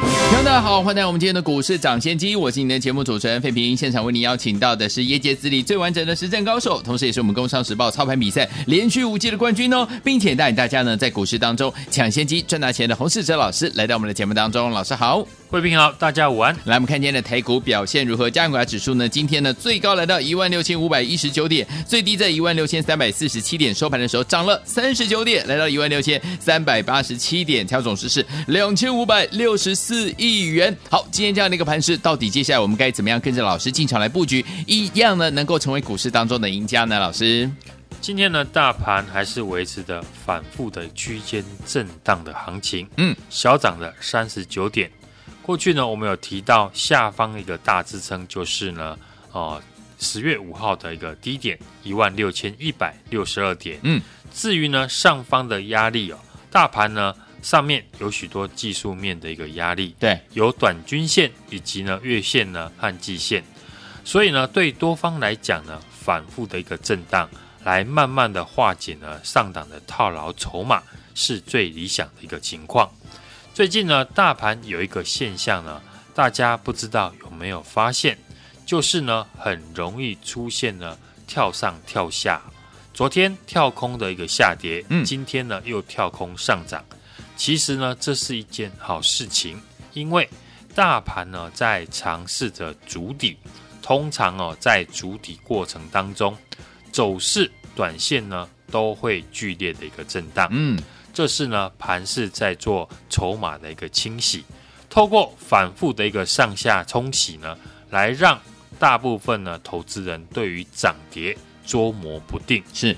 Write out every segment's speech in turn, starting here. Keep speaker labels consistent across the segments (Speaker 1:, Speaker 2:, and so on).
Speaker 1: 听众大家好，欢迎来到我们今天的股市涨先机，我是你的节目主持人费平。现场为您邀请到的是业界资历最完整的实战高手，同时也是我们工商时报操盘比赛连续五届的冠军哦，并且带领大家呢在股市当中抢先机赚大钱的洪世哲老师来到我们的节目当中，老师好。
Speaker 2: 贵宾好，大家午安。
Speaker 1: 来，我们看今天的台股表现如何？加权指数呢？今天呢最高来到一万六千五百一十九点，最低在一万六千三百四十七点，收盘的时候涨了三十九点，来到一万六千三百八十七点，调总值是两千五百六十亿元。好，今天这样的一个盘势，到底接下来我们该怎么样跟着老师进场来布局，一样呢能够成为股市当中的赢家呢？老师，
Speaker 2: 今天呢大盘还是维持的反复的区间震荡的行情，嗯，小涨了三十九点。过去呢，我们有提到下方一个大支撑就是呢，呃，十月五号的一个低点一万六千一百六十二点。嗯，至于呢上方的压力哦，大盘呢上面有许多技术面的一个压力，
Speaker 1: 对，
Speaker 2: 有短均线以及呢月线呢和季线，所以呢对多方来讲呢，反复的一个震荡，来慢慢的化解呢上档的套牢筹码，是最理想的一个情况。最近呢，大盘有一个现象呢，大家不知道有没有发现，就是呢，很容易出现呢跳上跳下。昨天跳空的一个下跌，嗯，今天呢又跳空上涨。其实呢，这是一件好事情，因为大盘呢在尝试着筑底，通常哦在筑底过程当中，走势短线呢都会剧烈的一个震荡，嗯。这是呢，盘势在做筹码的一个清洗，透过反复的一个上下冲洗呢，来让大部分呢投资人对于涨跌捉摸不定。
Speaker 1: 是，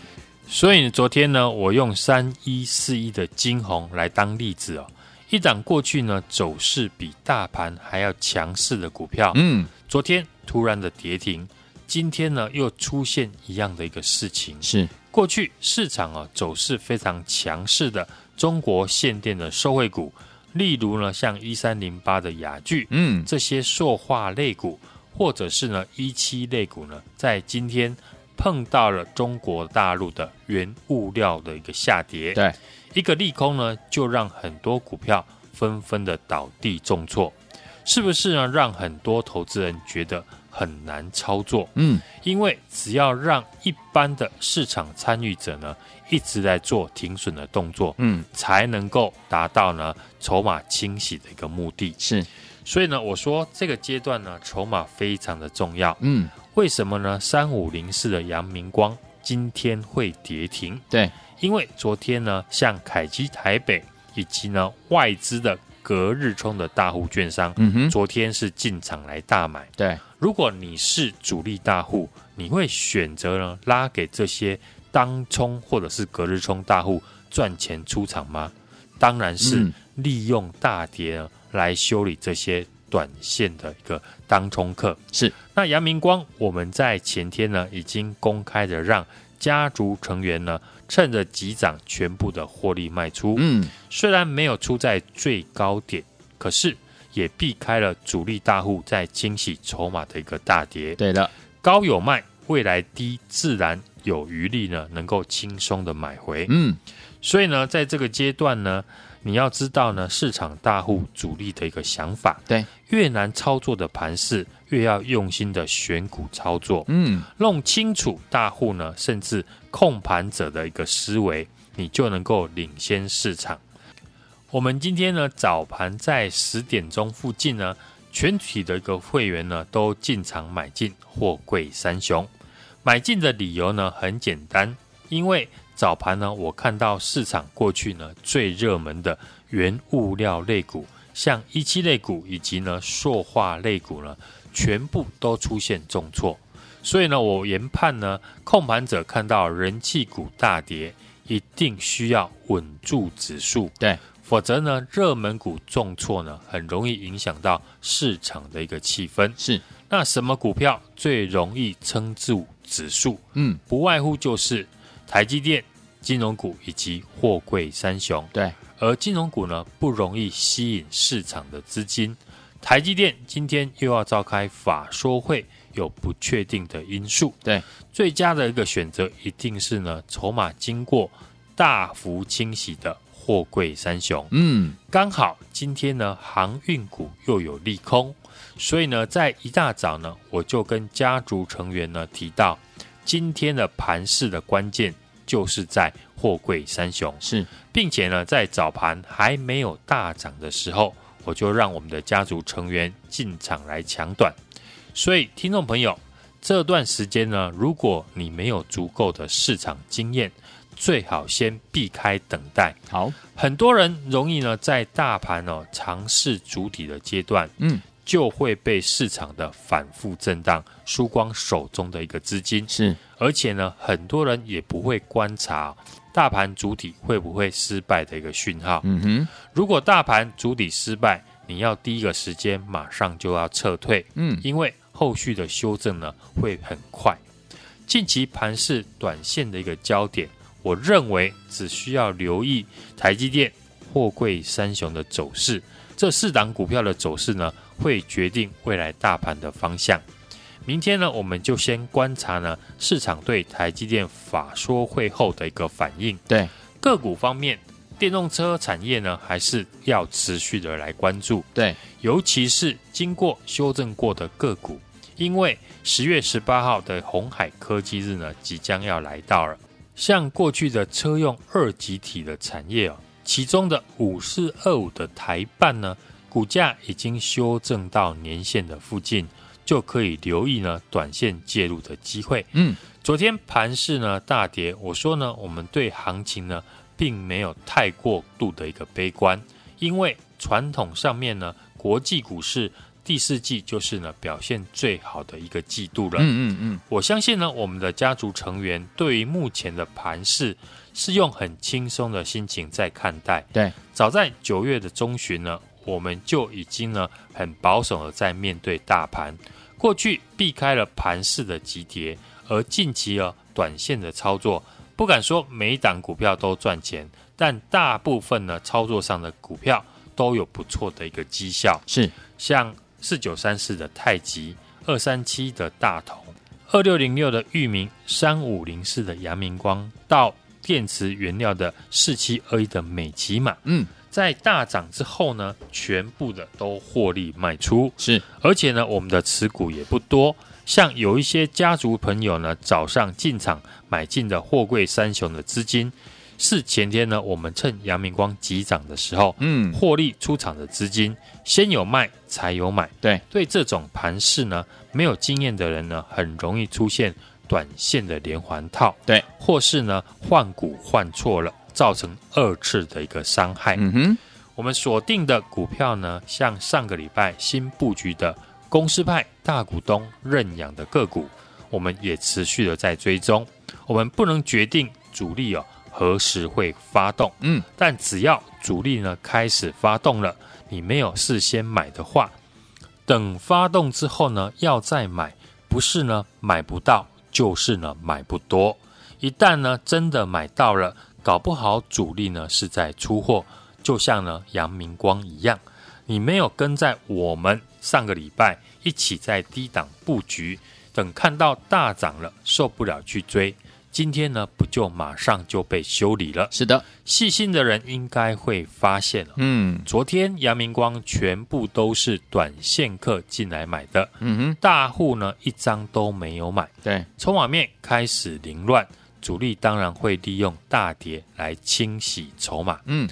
Speaker 2: 所以昨天呢，我用三一四一的晶宏来当例子哦，一档过去呢走势比大盘还要强势的股票，嗯，昨天突然的跌停，今天呢又出现一样的一个事情，
Speaker 1: 是。
Speaker 2: 过去市场啊走势非常强势的中国限电的受惠股，例如呢像一三零八的雅聚，嗯，这些塑化类股，或者是呢一七类股呢，在今天碰到了中国大陆的原物料的一个下跌，
Speaker 1: 对，
Speaker 2: 一个利空呢，就让很多股票纷纷的倒地重挫，是不是呢？让很多投资人觉得。很难操作，嗯，因为只要让一般的市场参与者呢一直在做停损的动作，嗯，才能够达到呢筹码清洗的一个目的。
Speaker 1: 是，
Speaker 2: 所以呢，我说这个阶段呢筹码非常的重要，嗯，为什么呢？三五零四的阳明光今天会跌停？
Speaker 1: 对，
Speaker 2: 因为昨天呢，像凯基台北以及呢外资的隔日冲的大户券商，嗯哼，昨天是进场来大买，
Speaker 1: 对。
Speaker 2: 如果你是主力大户，你会选择呢拉给这些当冲或者是隔日冲大户赚钱出场吗？当然是利用大跌来修理这些短线的一个当冲客。
Speaker 1: 是，
Speaker 2: 那阳明光我们在前天呢已经公开的让家族成员呢趁着急涨全部的获利卖出。嗯，虽然没有出在最高点，可是。也避开了主力大户在清洗筹码的一个大跌。
Speaker 1: 对的，
Speaker 2: 高有卖，未来低自然有余力呢，能够轻松的买回。嗯，所以呢，在这个阶段呢，你要知道呢，市场大户主力的一个想法。
Speaker 1: 对，
Speaker 2: 越难操作的盘势，越要用心的选股操作。嗯，弄清楚大户呢，甚至控盘者的一个思维，你就能够领先市场。我们今天呢，早盘在十点钟附近呢，全体的一个会员呢都进场买进货柜三雄。买进的理由呢很简单，因为早盘呢我看到市场过去呢最热门的原物料类股，像一期类股以及呢塑化类股呢，全部都出现重挫。所以呢，我研判呢，控盘者看到人气股大跌，一定需要稳住指数。
Speaker 1: 对。
Speaker 2: 否则呢，热门股重挫呢，很容易影响到市场的一个气氛。
Speaker 1: 是，
Speaker 2: 那什么股票最容易撑住指数，
Speaker 1: 嗯，
Speaker 2: 不外乎就是台积电、金融股以及货柜三雄。
Speaker 1: 对，
Speaker 2: 而金融股呢，不容易吸引市场的资金。台积电今天又要召开法说会，有不确定的因素。
Speaker 1: 对，
Speaker 2: 最佳的一个选择一定是呢，筹码经过大幅清洗的货柜三雄。
Speaker 1: 嗯，
Speaker 2: 刚好今天呢，航运股又有利空，所以呢，在一大早呢，我就跟家族成员呢提到，今天的盘市的关键就是在货柜三雄。
Speaker 1: 是，
Speaker 2: 并且呢，在早盘还没有大涨的时候。我就让我们的家族成员进场来抢短，所以听众朋友，这段时间呢，如果你没有足够的市场经验，最好先避开等待。
Speaker 1: 好，
Speaker 2: 很多人容易呢在大盘哦尝试主体的阶段，
Speaker 1: 嗯，
Speaker 2: 就会被市场的反复震荡输光手中的一个资金。
Speaker 1: 是，
Speaker 2: 而且呢，很多人也不会观察。大盘主体会不会失败的一个讯号？
Speaker 1: 嗯哼，
Speaker 2: 如果大盘主体失败，你要第一个时间马上就要撤退，
Speaker 1: 嗯，
Speaker 2: 因为后续的修正呢会很快。近期盘是短线的一个焦点，我认为只需要留意台积电、货柜三雄的走势，这四档股票的走势呢，会决定未来大盘的方向。明天呢，我们就先观察呢市场对台积电法说会后的一个反应。
Speaker 1: 对
Speaker 2: 个股方面，电动车产业呢还是要持续的来关注。
Speaker 1: 对，
Speaker 2: 尤其是经过修正过的个股，因为十月十八号的红海科技日呢即将要来到了。像过去的车用二极体的产业哦，其中的五四二五的台办呢，股价已经修正到年线的附近。就可以留意呢，短线介入的机会。
Speaker 1: 嗯，
Speaker 2: 昨天盘市呢大跌，我说呢，我们对行情呢并没有太过度的一个悲观，因为传统上面呢，国际股市第四季就是呢表现最好的一个季度了。
Speaker 1: 嗯嗯嗯，
Speaker 2: 我相信呢，我们的家族成员对于目前的盘势是用很轻松的心情在看待。
Speaker 1: 对，
Speaker 2: 早在九月的中旬呢，我们就已经呢很保守的在面对大盘。过去避开了盘势的急跌，而近期呢短线的操作，不敢说每一档股票都赚钱，但大部分呢操作上的股票都有不错的一个绩效。
Speaker 1: 是
Speaker 2: 像四九三四的太极、二三七的大同、二六零六的域名、三五零四的阳明光，到电池原料的四七二一的美琪玛，
Speaker 1: 嗯。
Speaker 2: 在大涨之后呢，全部的都获利卖出，
Speaker 1: 是，
Speaker 2: 而且呢，我们的持股也不多。像有一些家族朋友呢，早上进场买进的货柜三雄的资金，是前天呢，我们趁阳明光急涨的时候，
Speaker 1: 嗯，
Speaker 2: 获利出场的资金，先有卖才有买。
Speaker 1: 对，
Speaker 2: 对这种盘势呢，没有经验的人呢，很容易出现短线的连环套，
Speaker 1: 对，
Speaker 2: 或是呢换股换错了。造成二次的一个伤害。
Speaker 1: 嗯哼，
Speaker 2: 我们锁定的股票呢，像上个礼拜新布局的公司派大股东认养的个股，我们也持续的在追踪。我们不能决定主力哦何时会发动，
Speaker 1: 嗯，
Speaker 2: 但只要主力呢开始发动了，你没有事先买的话，等发动之后呢要再买，不是呢买不到，就是呢买不多。一旦呢真的买到了。搞不好主力呢是在出货，就像呢阳明光一样，你没有跟在我们上个礼拜一起在低档布局，等看到大涨了受不了去追，今天呢不就马上就被修理了？
Speaker 1: 是的，
Speaker 2: 细心的人应该会发现，
Speaker 1: 嗯，
Speaker 2: 昨天阳明光全部都是短线客进来买的，
Speaker 1: 嗯哼，
Speaker 2: 大户呢一张都没有买，
Speaker 1: 对，
Speaker 2: 筹码面开始凌乱。主力当然会利用大跌来清洗筹码。
Speaker 1: 嗯，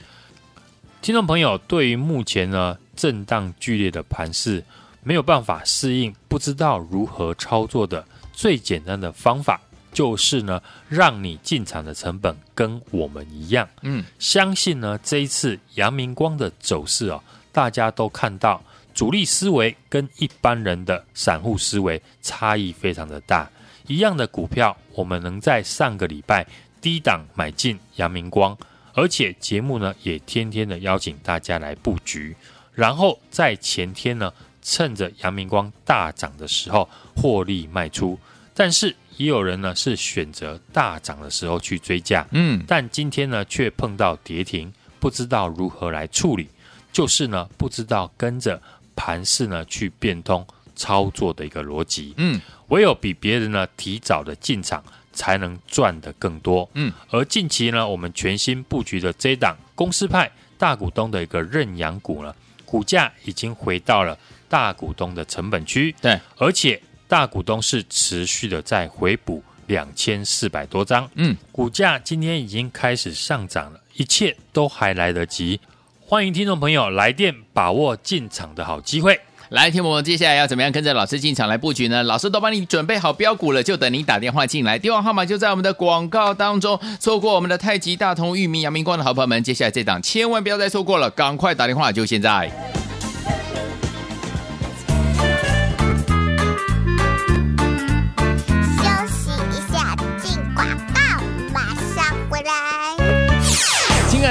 Speaker 2: 听众朋友，对于目前呢震荡剧烈的盘势，没有办法适应，不知道如何操作的，最简单的方法就是呢，让你进场的成本跟我们一样。
Speaker 1: 嗯，
Speaker 2: 相信呢这一次阳明光的走势哦，大家都看到主力思维跟一般人的散户思维差异非常的大。一样的股票，我们能在上个礼拜低档买进阳明光，而且节目呢也天天的邀请大家来布局，然后在前天呢趁着阳明光大涨的时候获利卖出。但是也有人呢是选择大涨的时候去追价，
Speaker 1: 嗯，
Speaker 2: 但今天呢却碰到跌停，不知道如何来处理，就是呢不知道跟着盘势呢去变通操作的一个逻辑，
Speaker 1: 嗯，
Speaker 2: 唯有比别人呢提早的进场，才能赚得更多，
Speaker 1: 嗯，
Speaker 2: 而近期呢我们全新布局的这档公司派大股东的一个认养股呢，股价已经回到了大股东的成本区，
Speaker 1: 对，
Speaker 2: 而且大股东是持续的在回补两千四百多张，
Speaker 1: 嗯，
Speaker 2: 股价今天已经开始上涨了，一切都还来得及。欢迎听众朋友来电把握进场的好机会。
Speaker 1: 来，听我们接下来要怎么样跟着老师进场来布局呢？老师都帮你准备好标股了，就等你打电话进来，电话号码就在我们的广告当中。错过我们的太极、大同、裕民、阳明光的好朋友们，接下来这档千万不要再错过了，赶快打电话，就现在。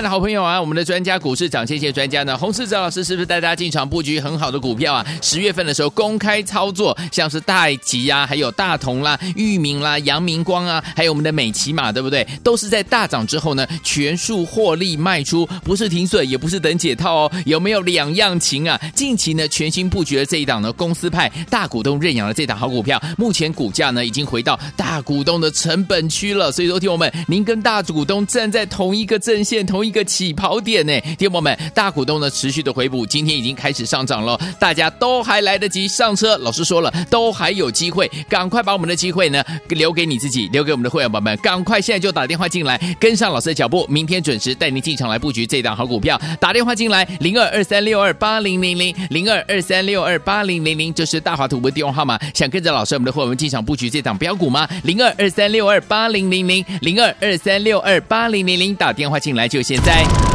Speaker 1: 好朋友啊，我们的专家股市涨谢谢专家呢，洪世哲老师是不是带大家进场布局很好的股票啊？十月份的时候公开操作，像是太极啊，还有大同啦、裕民啦、阳明光啊，还有我们的美琪玛，对不对？都是在大涨之后呢，全数获利卖出，不是停损，也不是等解套哦。有没有两样情啊？近期呢，全新布局的这一档呢，公司派大股东认养的这档好股票，目前股价呢已经回到大股东的成本区了。所以说，听我们，您跟大股东站在同一个阵线，同。同一个个起跑点呢，听友们，大股东呢持续的回补，今天已经开始上涨了，大家都还来得及上车。老师说了，都还有机会，赶快把我们的机会呢留给你自己，留给我们的会员宝宝们，赶快现在就打电话进来，跟上老师的脚步，明天准时带您进场来布局这档好股票。打电话进来，零二二三六二八零零零，零二二三六二八零零零，这是大华图的电话号码。想跟着老师我们的会员们进场布局这档标股吗？零二二三六二八零零零，零二二三六二八零零零，打电话进来就。现。day.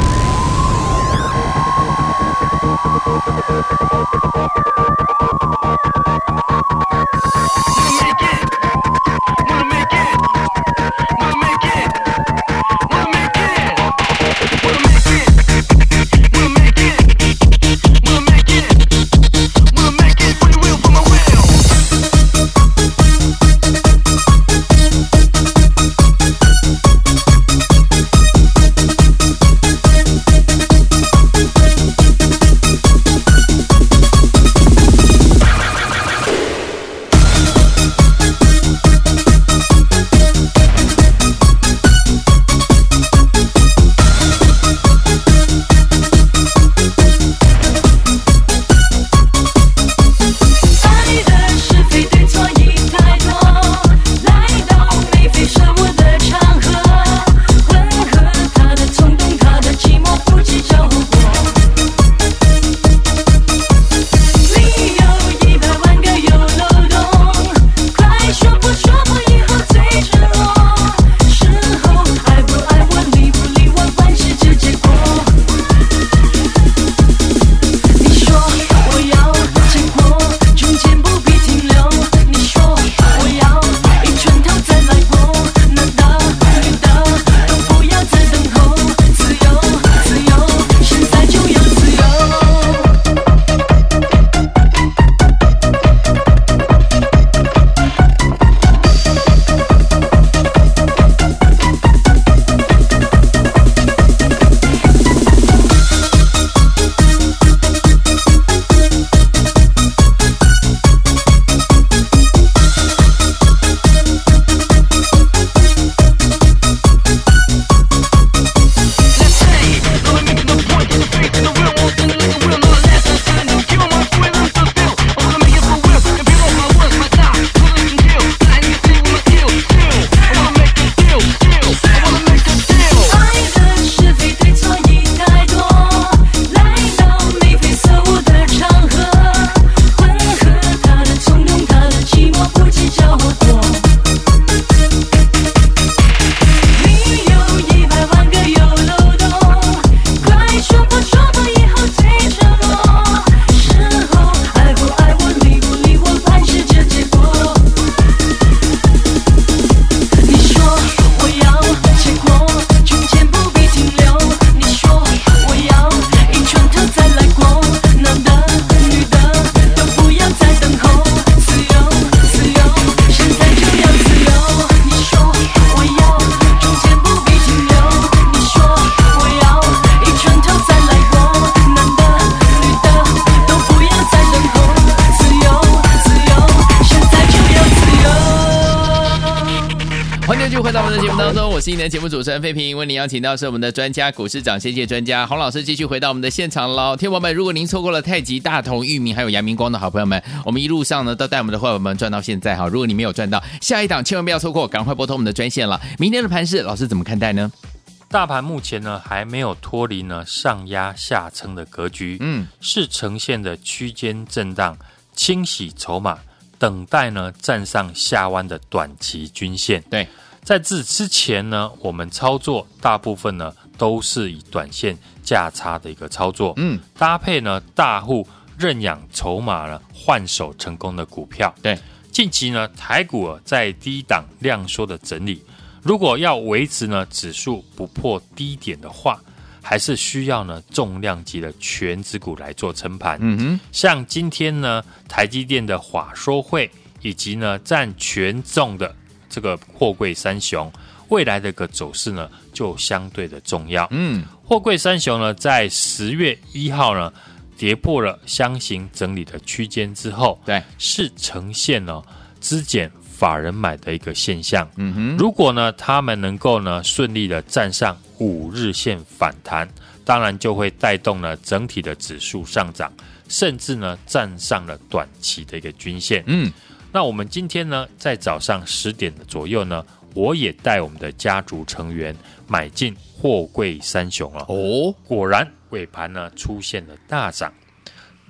Speaker 1: 节目主持人费平，为您邀请到是我们的专家股市长，谢谢专家洪老师，继续回到我们的现场喽。听众们，如果您错过了太极、大同、裕民还有阳明光的好朋友们，我们一路上呢都带我们的伙伴们赚到现在哈。如果你没有赚到，下一档千万不要错过，赶快拨通我们的专线了。明天的盘势，老师怎么看待呢？
Speaker 2: 大盘目前呢还没有脱离呢上压下撑的格局，嗯，是呈现的区间震荡，清洗筹码。等待呢站上下弯的短期均线。对，在这之前呢，我们操作大部分呢都是以短线价差的一个操作，嗯，搭配呢大户认养筹码呢换手成功的股票。对，近期呢台股在低档量缩的整理，如果要维持呢指数不破低点的话。还是需要呢重量级的权值股来做撑盘。嗯哼，像今天呢台积电的华硕会，以及呢占权重的这个货柜三雄，未来的一个走势呢就相对的重要。嗯，货柜三雄呢在十月一号呢跌破了箱型整理的区间之后，对，是呈现了资减。法人买的一个现象，嗯哼，如果呢，他们能够呢顺利的站上五日线反弹，当然就会带动呢整体的指数上涨，甚至呢站上了短期的一个均线。嗯，那我们今天呢在早上十点的左右呢，我也带我们的家族成员买进货柜三雄了。哦，果然尾盘呢出现了大涨。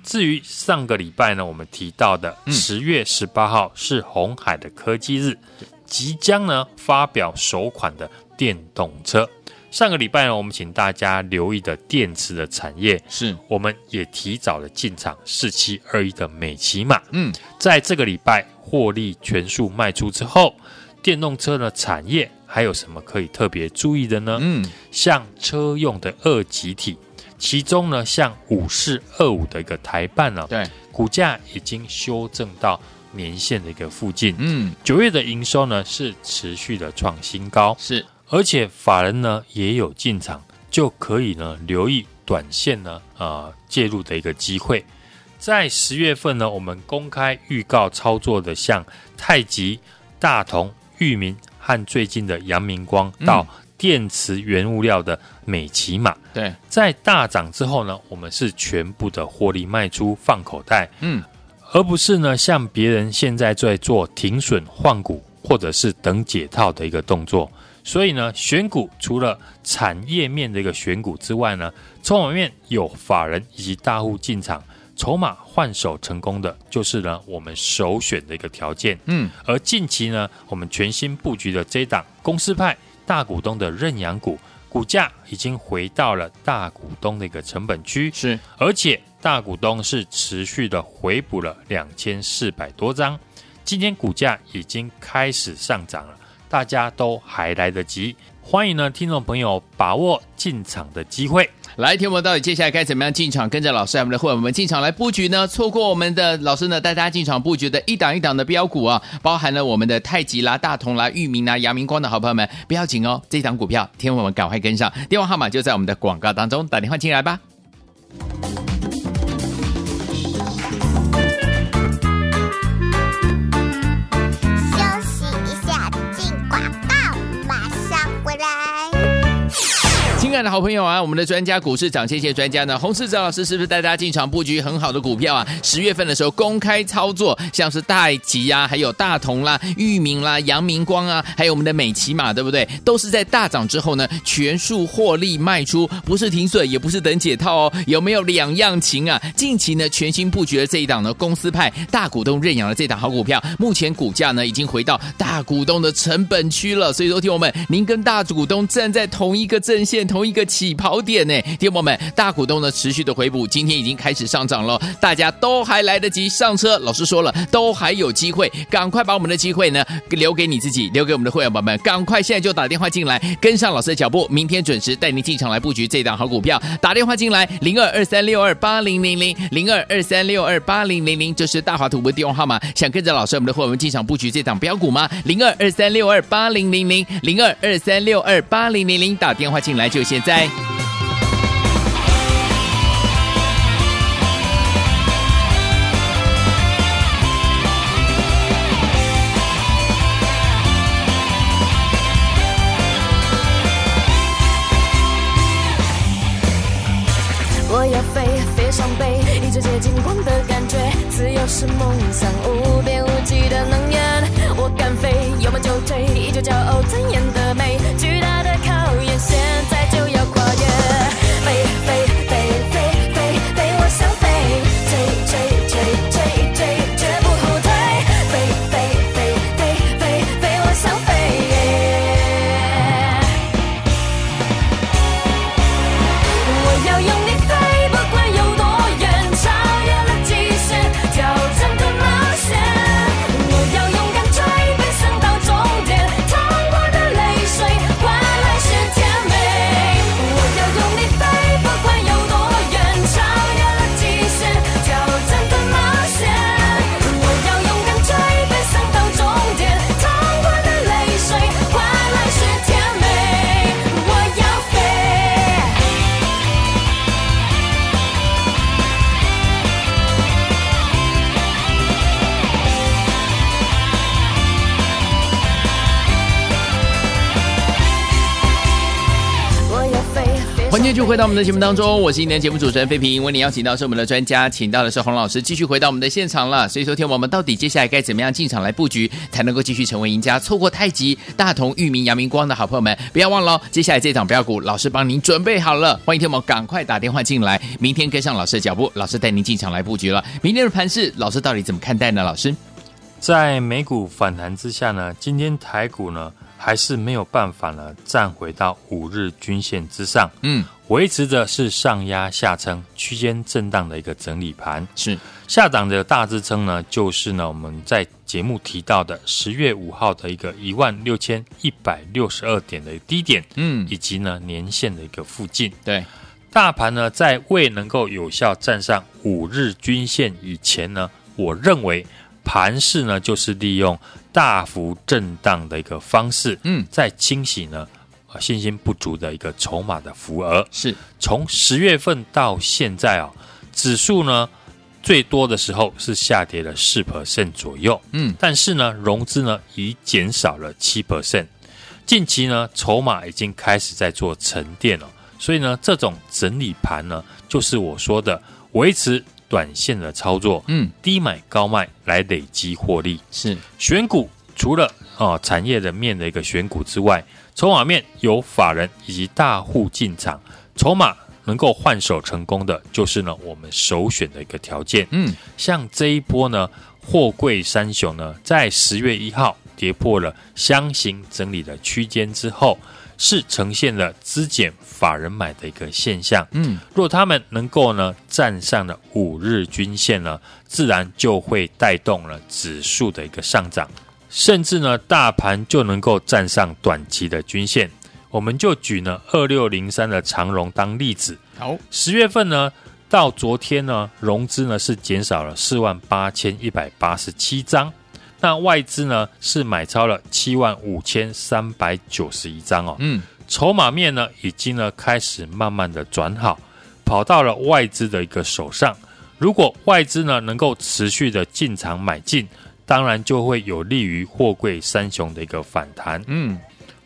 Speaker 2: 至于上个礼拜呢，我们提到的十月十八号是红海的科技日，即将呢发表首款的电动车。上个礼拜呢，我们请大家留意的电池的产业，是我们也提早了进场四七二一的美琪马。嗯，在这个礼拜获利全数卖出之后，电动车的产业还有什么可以特别注意的呢？嗯，像车用的二极体。其中呢，像五四二五的一个台办呢，对，股价已经修正到年线的一个附近。嗯，九月的营收呢是持续的创新高，是，而且法人呢也有进场，就可以呢留意短线呢啊、呃、介入的一个机会。在十月份呢，我们公开预告操作的，像太极、大同、裕民和最近的阳明光到。嗯电池原物料的美琪玛，对，在大涨之后呢，我们是全部的获利卖出放口袋，嗯，而不是呢像别人现在在做停损换股或者是等解套的一个动作。所以呢，选股除了产业面的一个选股之外呢，筹码面有法人以及大户进场，筹码换手成功的，就是呢我们首选的一个条件。嗯，而近期呢，我们全新布局的这档公司派。大股东的认养股，股价已经回到了大股东的一个成本区，是，而且大股东是持续的回补了两千四百多张，今天股价已经开始上涨了，大家都还来得及，欢迎呢听众朋友把握进场的机会。
Speaker 1: 来，听我们到底接下来该怎么样进场，跟着老师我们的会员们进场来布局呢？错过我们的老师呢，带大家进场布局的一档一档的标股啊，包含了我们的太极啦、大同啦、裕民啦、阳明光的好朋友们，不要紧哦，这一档股票，听我们赶快跟上，电话号码就在我们的广告当中，打电话进来吧。亲爱的好朋友啊，我们的专家股市涨，谢谢专家呢。洪世哲老师是不是带大家进场布局很好的股票啊？十月份的时候公开操作，像是太极呀，还有大同啦、裕民啦、阳明光啊，还有我们的美琪玛，对不对？都是在大涨之后呢，全数获利卖出，不是停损，也不是等解套哦。有没有两样情啊？近期呢，全新布局的这一档呢，公司派大股东认养的这档好股票，目前股价呢已经回到大股东的成本区了。所以说，听我们，您跟大股东站在同一个阵线，同。一个起跑点呢，听友们，大股东呢持续的回补，今天已经开始上涨了，大家都还来得及上车。老师说了，都还有机会，赶快把我们的机会呢留给你自己，留给我们的会员宝宝们，赶快现在就打电话进来，跟上老师的脚步，明天准时带您进场来布局这档好股票。打电话进来，零二二三六二八零零零，零二二三六二八零零零，这是大华图的电话号码。想跟着老师我们的会员们进场布局这档标股吗？零二二三六二八零零零，零二二三六二八零零零，打电话进来就行。现在。
Speaker 3: 我要飞，飞上背，一直接近光的感觉，自由是梦想，无边无际的能源。我敢飞，有梦就追，依旧骄傲尊严的美，巨大的考验。现在。
Speaker 1: 回到我们的节目当中，我是今天节目主持人费平。为你邀请到是我们的专家，请到的是洪老师，继续回到我们的现场了。所以说，天我们到底接下来该怎么样进场来布局，才能够继续成为赢家？错过太极、大同、裕民、阳明光的好朋友们，不要忘了，接下来这场标股，老师帮您准备好了。欢迎天我们赶快打电话进来，明天跟上老师的脚步，老师带您进场来布局了。明天的盘势，老师到底怎么看待呢？老师，
Speaker 2: 在美股反弹之下呢，今天台股呢？还是没有办法呢，站回到五日均线之上，嗯，维持着是上压下撑区间震荡的一个整理盘。
Speaker 1: 是
Speaker 2: 下档的大支撑呢，就是呢我们在节目提到的十月五号的一个一万六千一百六十二点的低点，嗯，以及呢年线的一个附近。
Speaker 1: 对，
Speaker 2: 大盘呢在未能够有效站上五日均线以前呢，我认为盘势呢就是利用。大幅震荡的一个方式，嗯，在清洗呢，信心不足的一个筹码的浮额，
Speaker 1: 是。
Speaker 2: 从十月份到现在啊，指数呢最多的时候是下跌了四 percent 左右，嗯，但是呢融资呢已减少了七。percent，近期呢筹码已经开始在做沉淀了，所以呢这种整理盘呢，就是我说的维持。短线的操作，嗯，低买高卖来累积获利
Speaker 1: 是
Speaker 2: 选股，除了啊产业的面的一个选股之外，筹码面有法人以及大户进场，筹码能够换手成功的，就是呢我们首选的一个条件。嗯，像这一波呢，货柜三雄呢，在十月一号跌破了箱型整理的区间之后。是呈现了资减法人买的一个现象。嗯，若他们能够呢站上了五日均线呢，自然就会带动了指数的一个上涨，甚至呢大盘就能够站上短期的均线。我们就举呢二六零三的长荣当例子。好，十月份呢到昨天呢融资呢是减少了四万八千一百八十七张。那外资呢是买超了七万五千三百九十一张哦，嗯，筹码面呢已经呢开始慢慢的转好，跑到了外资的一个手上。如果外资呢能够持续的进场买进，当然就会有利于货柜三雄的一个反弹，嗯。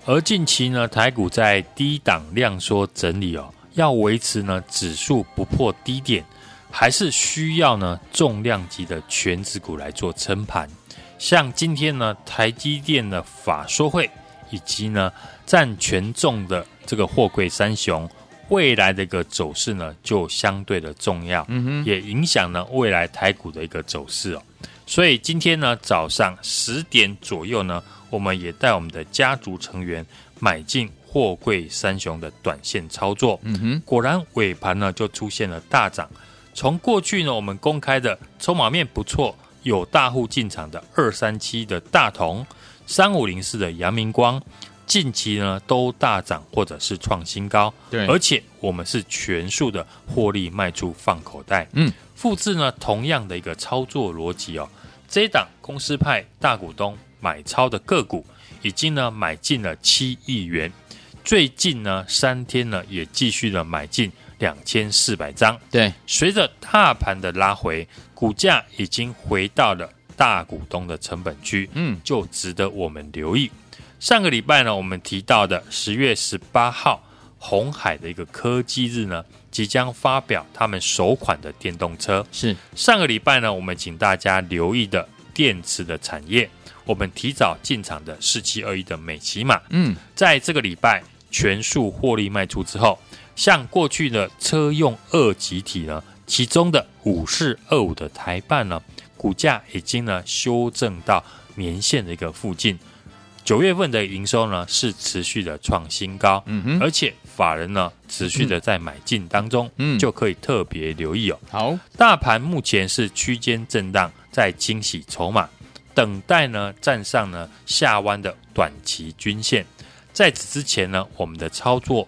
Speaker 2: 而近期呢台股在低档量缩整理哦，要维持呢指数不破低点，还是需要呢重量级的权值股来做撑盘。像今天呢，台积电的法说会，以及呢占权重的这个货柜三雄，未来的一个走势呢，就相对的重要，嗯哼，也影响了未来台股的一个走势哦。所以今天呢早上十点左右呢，我们也带我们的家族成员买进货柜三雄的短线操作，嗯哼，果然尾盘呢就出现了大涨。从过去呢我们公开的筹码面不错。有大户进场的二三七的大同，三五零四的阳明光，近期呢都大涨或者是创新高。对，而且我们是全数的获利卖出放口袋。嗯，复制呢同样的一个操作逻辑哦。这档公司派大股东买超的个股，已经呢买进了七亿元。最近呢三天呢也继续的买进两千四百张。对，随着大盘的拉回。股价已经回到了大股东的成本区，嗯，就值得我们留意。上个礼拜呢，我们提到的十月十八号红海的一个科技日呢，即将发表他们首款的电动车。
Speaker 1: 是
Speaker 2: 上个礼拜呢，我们请大家留意的电池的产业，我们提早进场的四七二一的美琪马，
Speaker 1: 嗯，
Speaker 2: 在这个礼拜全数获利卖出之后，像过去的车用二极体呢，其中的五四二五的台办呢，股价已经呢修正到年线的一个附近。九月份的营收呢是持续的创新高，
Speaker 1: 嗯哼，
Speaker 2: 而且法人呢持续的在买进当中，
Speaker 1: 嗯，
Speaker 2: 就可以特别留意哦。
Speaker 1: 好，
Speaker 2: 大盘目前是区间震荡，在清洗筹码，等待呢站上呢下弯的短期均线。在此之前呢，我们的操作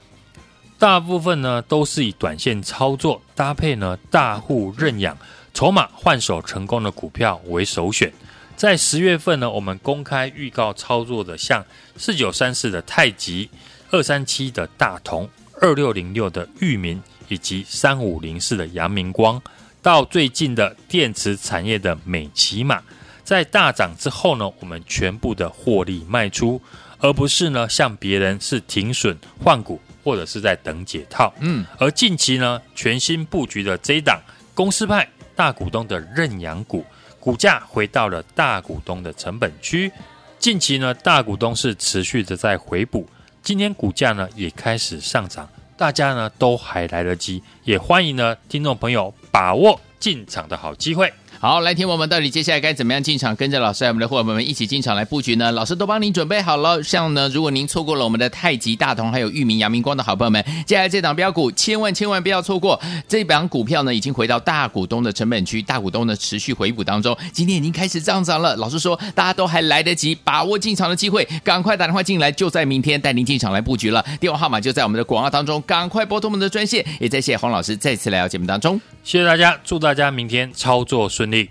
Speaker 2: 大部分呢都是以短线操作搭配呢大户认养、筹码换手成功的股票为首选。在十月份呢，我们公开预告操作的，像四九三四的太极、二三七的大同、二六零六的裕民，以及三五零四的阳明光，到最近的电池产业的美琪玛，在大涨之后呢，我们全部的获利卖出，而不是呢像别人是停损换股，或者是在等解套。
Speaker 1: 嗯，
Speaker 2: 而近期呢，全新布局的这一档公司派大股东的认养股。股价回到了大股东的成本区，近期呢，大股东是持续的在回补，今天股价呢也开始上涨，大家呢都还来得及，也欢迎呢听众朋友把握进场的好机会。
Speaker 1: 好，来听我们到底接下来该怎么样进场，跟着老师我们的伙伴们一起进场来布局呢？老师都帮您准备好了。像呢，如果您错过了我们的太极、大同还有域名、阳明光的好朋友们，接下来这档标股千万千万不要错过。这档股票呢，已经回到大股东的成本区，大股东呢持续回补当中，今天已经开始上涨了。老师说，大家都还来得及把握进场的机会，赶快打电话进来，就在明天带您进场来布局了。电话号码就在我们的广告当中，赶快拨通我们的专线。也再谢谢洪老师再次来到节目当中，
Speaker 2: 谢谢大家，祝大家明天操作顺利。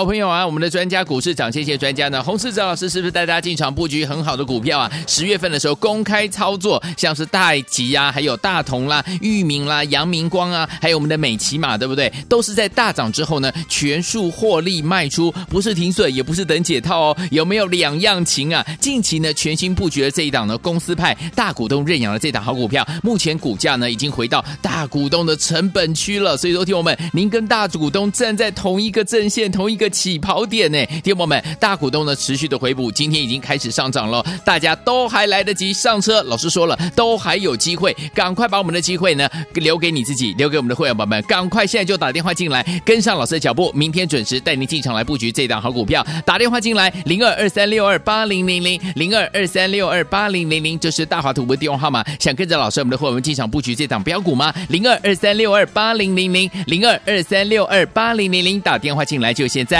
Speaker 1: 好朋友啊，我们的专家股市涨，谢谢专家呢。洪世哲老师是不是带大家进场布局很好的股票啊？十月份的时候公开操作，像是太极啊，还有大同啦、裕民啦、阳明光啊，还有我们的美琪玛，对不对？都是在大涨之后呢，全数获利卖出，不是停损，也不是等解套哦。有没有两样情啊？近期呢，全新布局的这一档呢，公司派大股东认养的这档好股票，目前股价呢已经回到大股东的成本区了。所以说，听我们，您跟大股东站在同一个阵线，同一个。起跑点呢，听友们，大股东呢持续的回补，今天已经开始上涨了，大家都还来得及上车。老师说了，都还有机会，赶快把我们的机会呢留给你自己，留给我们的会员宝宝们，赶快现在就打电话进来，跟上老师的脚步，明天准时带您进场来布局这档好股票。打电话进来，零二二三六二八零零零，零二二三六二八零零零，这是大华图的电话号码。想跟着老师我们的会员们进场布局这档标股吗？零二二三六二八零零零，零二二三六二八零零零，打电话进来就现在。